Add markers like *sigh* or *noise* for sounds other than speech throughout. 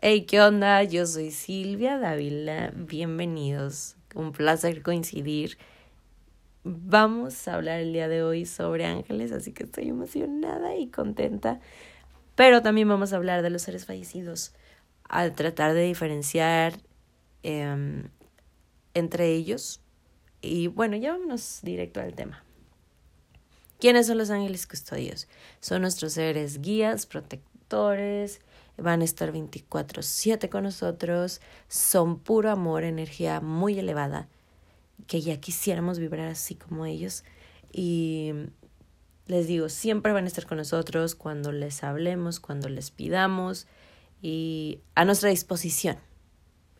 Hey, ¿qué onda? Yo soy Silvia Dávila. Bienvenidos. Un placer coincidir. Vamos a hablar el día de hoy sobre ángeles, así que estoy emocionada y contenta. Pero también vamos a hablar de los seres fallecidos, al tratar de diferenciar em, entre ellos. Y bueno, ya vámonos directo al tema. ¿Quiénes son los ángeles custodios? Son nuestros seres guías, protectores, van a estar 24/7 con nosotros, son puro amor, energía muy elevada, que ya quisiéramos vibrar así como ellos. Y les digo, siempre van a estar con nosotros cuando les hablemos, cuando les pidamos y a nuestra disposición.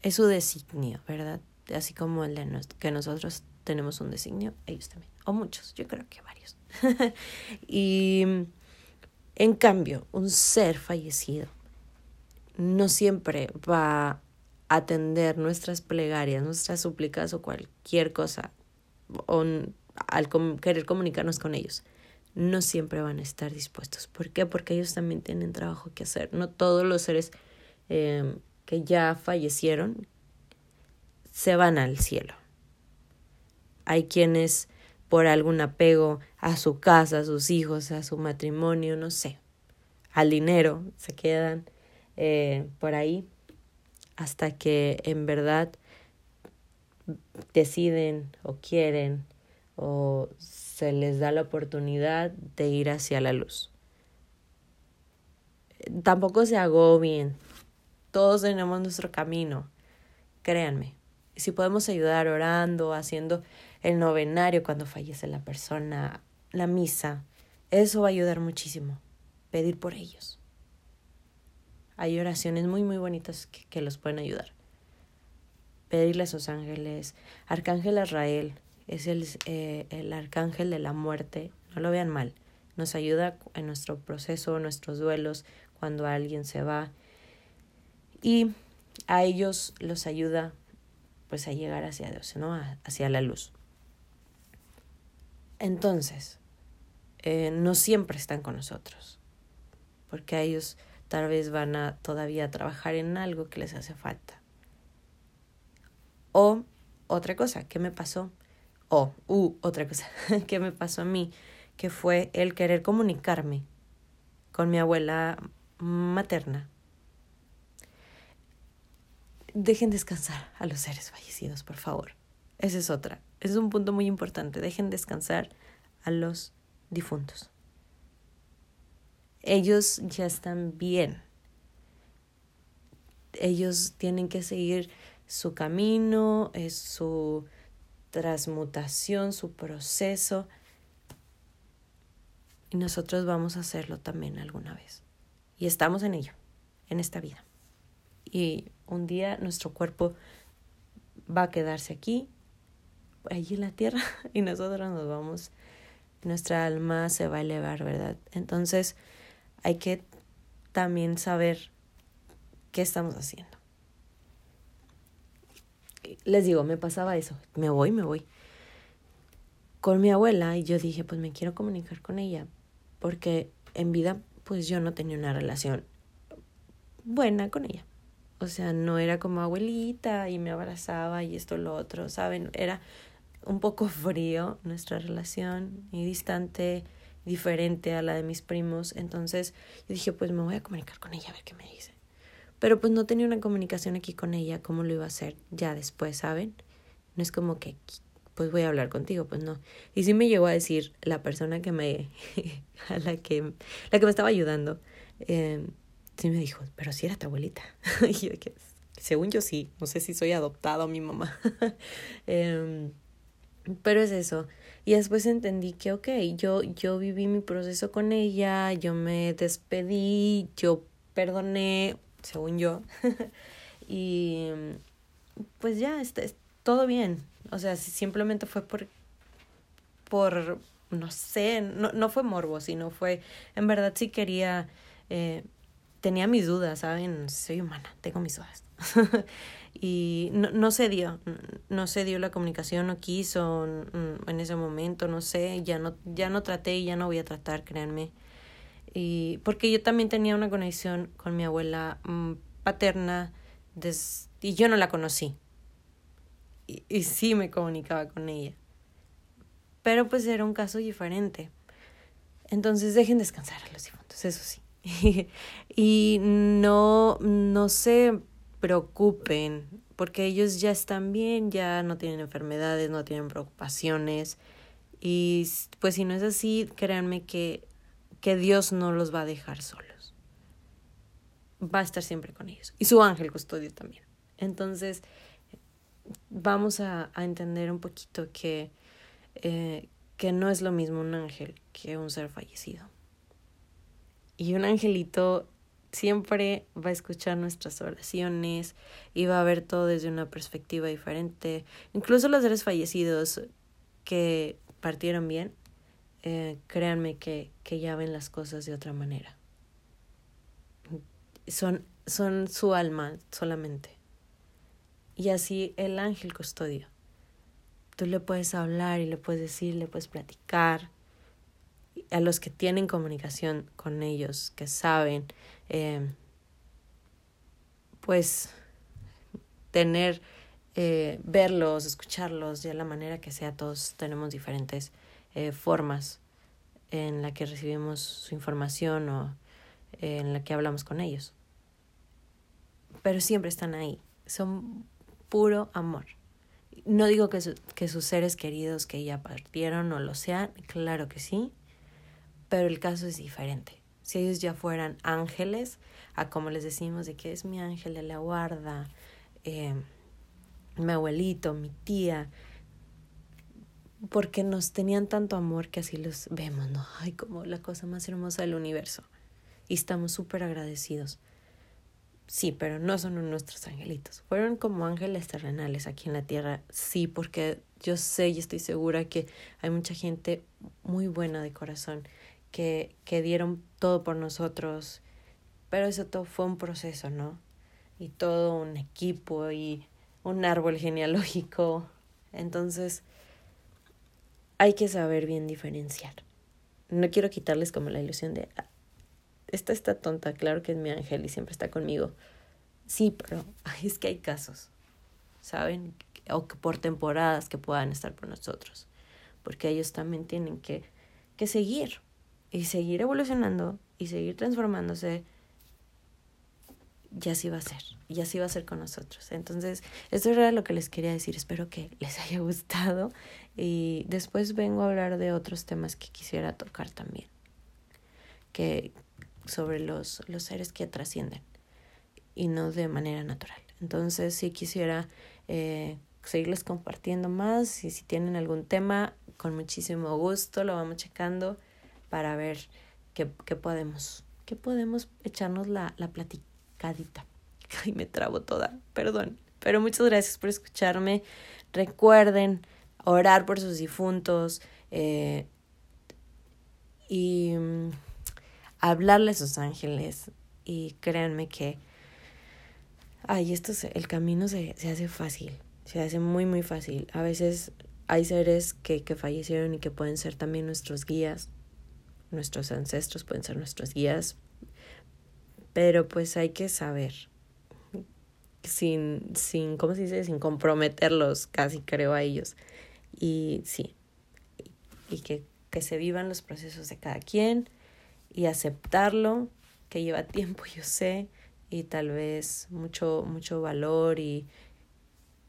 Es su designio, ¿verdad? Así como el de que nosotros tenemos un designio, ellos también, o muchos, yo creo que varios. *laughs* y en cambio, un ser fallecido no siempre va a atender nuestras plegarias, nuestras súplicas o cualquier cosa, o al querer comunicarnos con ellos. No siempre van a estar dispuestos. ¿Por qué? Porque ellos también tienen trabajo que hacer. No todos los seres eh, que ya fallecieron se van al cielo. Hay quienes por algún apego a su casa, a sus hijos, a su matrimonio, no sé, al dinero, se quedan eh, por ahí hasta que en verdad deciden o quieren o se les da la oportunidad de ir hacia la luz. Tampoco se agobien, todos tenemos nuestro camino, créanme. Si podemos ayudar orando, haciendo el novenario cuando fallece la persona, la misa, eso va a ayudar muchísimo. Pedir por ellos. Hay oraciones muy, muy bonitas que, los pueden ayudar. Pedirle a sus ángeles. Arcángel Israel es el, eh, el arcángel de la muerte. No lo vean mal. Nos ayuda en nuestro proceso, nuestros duelos, cuando alguien se va. Y a ellos los ayuda pues a llegar hacia Dios, ¿no? hacia la luz. Entonces, eh, no siempre están con nosotros, porque a ellos tal vez van a todavía trabajar en algo que les hace falta. O otra cosa, ¿qué me pasó? O, uh, otra cosa, *laughs* ¿qué me pasó a mí? Que fue el querer comunicarme con mi abuela materna. Dejen descansar a los seres fallecidos, por favor. Esa es otra. Es un punto muy importante. Dejen descansar a los difuntos ellos ya están bien. Ellos tienen que seguir su camino, es su transmutación, su proceso. Y nosotros vamos a hacerlo también alguna vez. Y estamos en ello, en esta vida. Y un día nuestro cuerpo va a quedarse aquí, allí en la tierra, *laughs* y nosotros nos vamos, nuestra alma se va a elevar, ¿verdad? Entonces, hay que también saber qué estamos haciendo. Les digo, me pasaba eso, me voy, me voy. Con mi abuela y yo dije, pues me quiero comunicar con ella, porque en vida pues yo no tenía una relación buena con ella. O sea, no era como abuelita y me abrazaba y esto lo otro, ¿saben? Era un poco frío nuestra relación y distante diferente a la de mis primos. Entonces yo dije, pues me voy a comunicar con ella a ver qué me dice. Pero pues no tenía una comunicación aquí con ella, ¿cómo lo iba a hacer ya después, saben? No es como que, pues voy a hablar contigo, pues no. Y sí me llegó a decir la persona que me, *laughs* a la que, la que me estaba ayudando, eh, sí me dijo, pero si era tu abuelita. *laughs* y yo, que, según yo sí, no sé si soy adoptado a mi mamá. *laughs* eh, pero es eso. Y después entendí que, ok, yo, yo viví mi proceso con ella, yo me despedí, yo perdoné, según yo. *laughs* y pues ya, está, todo bien. O sea, simplemente fue por, por, no sé, no, no fue morbo, sino fue, en verdad sí quería, eh, tenía mis dudas, ¿saben? Soy humana, tengo mis dudas. *laughs* y no, no se dio, no se dio la comunicación, no quiso en ese momento, no sé, ya no, ya no traté y ya no voy a tratar, créanme. Y porque yo también tenía una conexión con mi abuela mm, paterna y yo no la conocí. Y, y sí me comunicaba con ella. Pero pues era un caso diferente. Entonces dejen descansar a los difuntos, eso sí. *laughs* y no, no se preocupen, porque ellos ya están bien, ya no tienen enfermedades, no tienen preocupaciones. Y pues si no es así, créanme que, que Dios no los va a dejar solos. Va a estar siempre con ellos. Y su ángel custodio también. Entonces, vamos a, a entender un poquito que, eh, que no es lo mismo un ángel que un ser fallecido. Y un angelito siempre va a escuchar nuestras oraciones y va a ver todo desde una perspectiva diferente. Incluso los seres fallecidos que partieron bien, eh, créanme que, que ya ven las cosas de otra manera. Son, son su alma solamente. Y así el ángel custodio. Tú le puedes hablar y le puedes decir, le puedes platicar a los que tienen comunicación con ellos, que saben, eh, pues tener, eh, verlos, escucharlos, de la manera que sea, todos tenemos diferentes eh, formas en la que recibimos su información o en la que hablamos con ellos. Pero siempre están ahí, son puro amor. No digo que, que sus seres queridos que ya partieron no lo sean, claro que sí, pero el caso es diferente. Si ellos ya fueran ángeles, a como les decimos de que es mi ángel de la guarda, eh, mi abuelito, mi tía, porque nos tenían tanto amor que así los vemos, ¿no? Ay, como la cosa más hermosa del universo. Y estamos súper agradecidos. Sí, pero no son nuestros angelitos. Fueron como ángeles terrenales aquí en la tierra. Sí, porque yo sé y estoy segura que hay mucha gente muy buena de corazón que, que dieron todo por nosotros, pero eso todo fue un proceso, ¿no? Y todo un equipo y un árbol *laughs* genealógico. Entonces, hay que saber bien diferenciar. No quiero quitarles como la ilusión de, ah, esta está tonta, claro que es mi ángel y siempre está conmigo. Sí, pero *laughs* es que hay casos, ¿saben? O que por temporadas que puedan estar por nosotros. Porque ellos también tienen que, que seguir y seguir evolucionando y seguir transformándose, ya sí va a ser, ya sí va a ser con nosotros. Entonces, esto era lo que les quería decir, espero que les *laughs* haya gustado y después vengo a hablar de otros temas que quisiera tocar también, que sobre los, los seres que trascienden y no de manera natural. Entonces, si quisiera eh, seguirles compartiendo más y si tienen algún tema, con muchísimo gusto lo vamos checando para ver qué, qué podemos, qué podemos echarnos la, la platicadita. *laughs* Ay, me trabo toda, perdón. Pero muchas gracias por escucharme. Recuerden orar por sus difuntos eh, y mm, hablarle a sus ángeles. Y créanme que, ay, esto el camino se, se hace fácil, se hace muy, muy fácil. A veces hay seres que, que fallecieron y que pueden ser también nuestros guías nuestros ancestros pueden ser nuestros guías, pero pues hay que saber, sin, sin, ¿cómo se dice? Sin comprometerlos, casi creo a ellos. Y sí, y que, que se vivan los procesos de cada quien y aceptarlo, que lleva *laughs* tiempo, yo sé, y tal vez mucho, mucho valor y,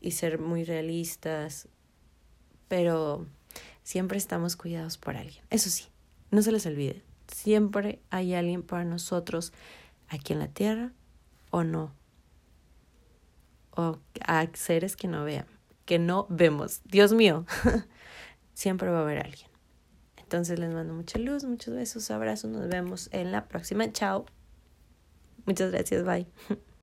y ser muy realistas, pero siempre estamos cuidados por alguien. Eso sí, no se les olvide, siempre hay alguien para nosotros aquí en la tierra o no. O a seres que no vean, que no vemos. Dios mío, *laughs* siempre va a haber alguien. Entonces les mando mucha luz, muchos besos, abrazos, nos vemos en la próxima. Chao. Muchas gracias, bye. *laughs*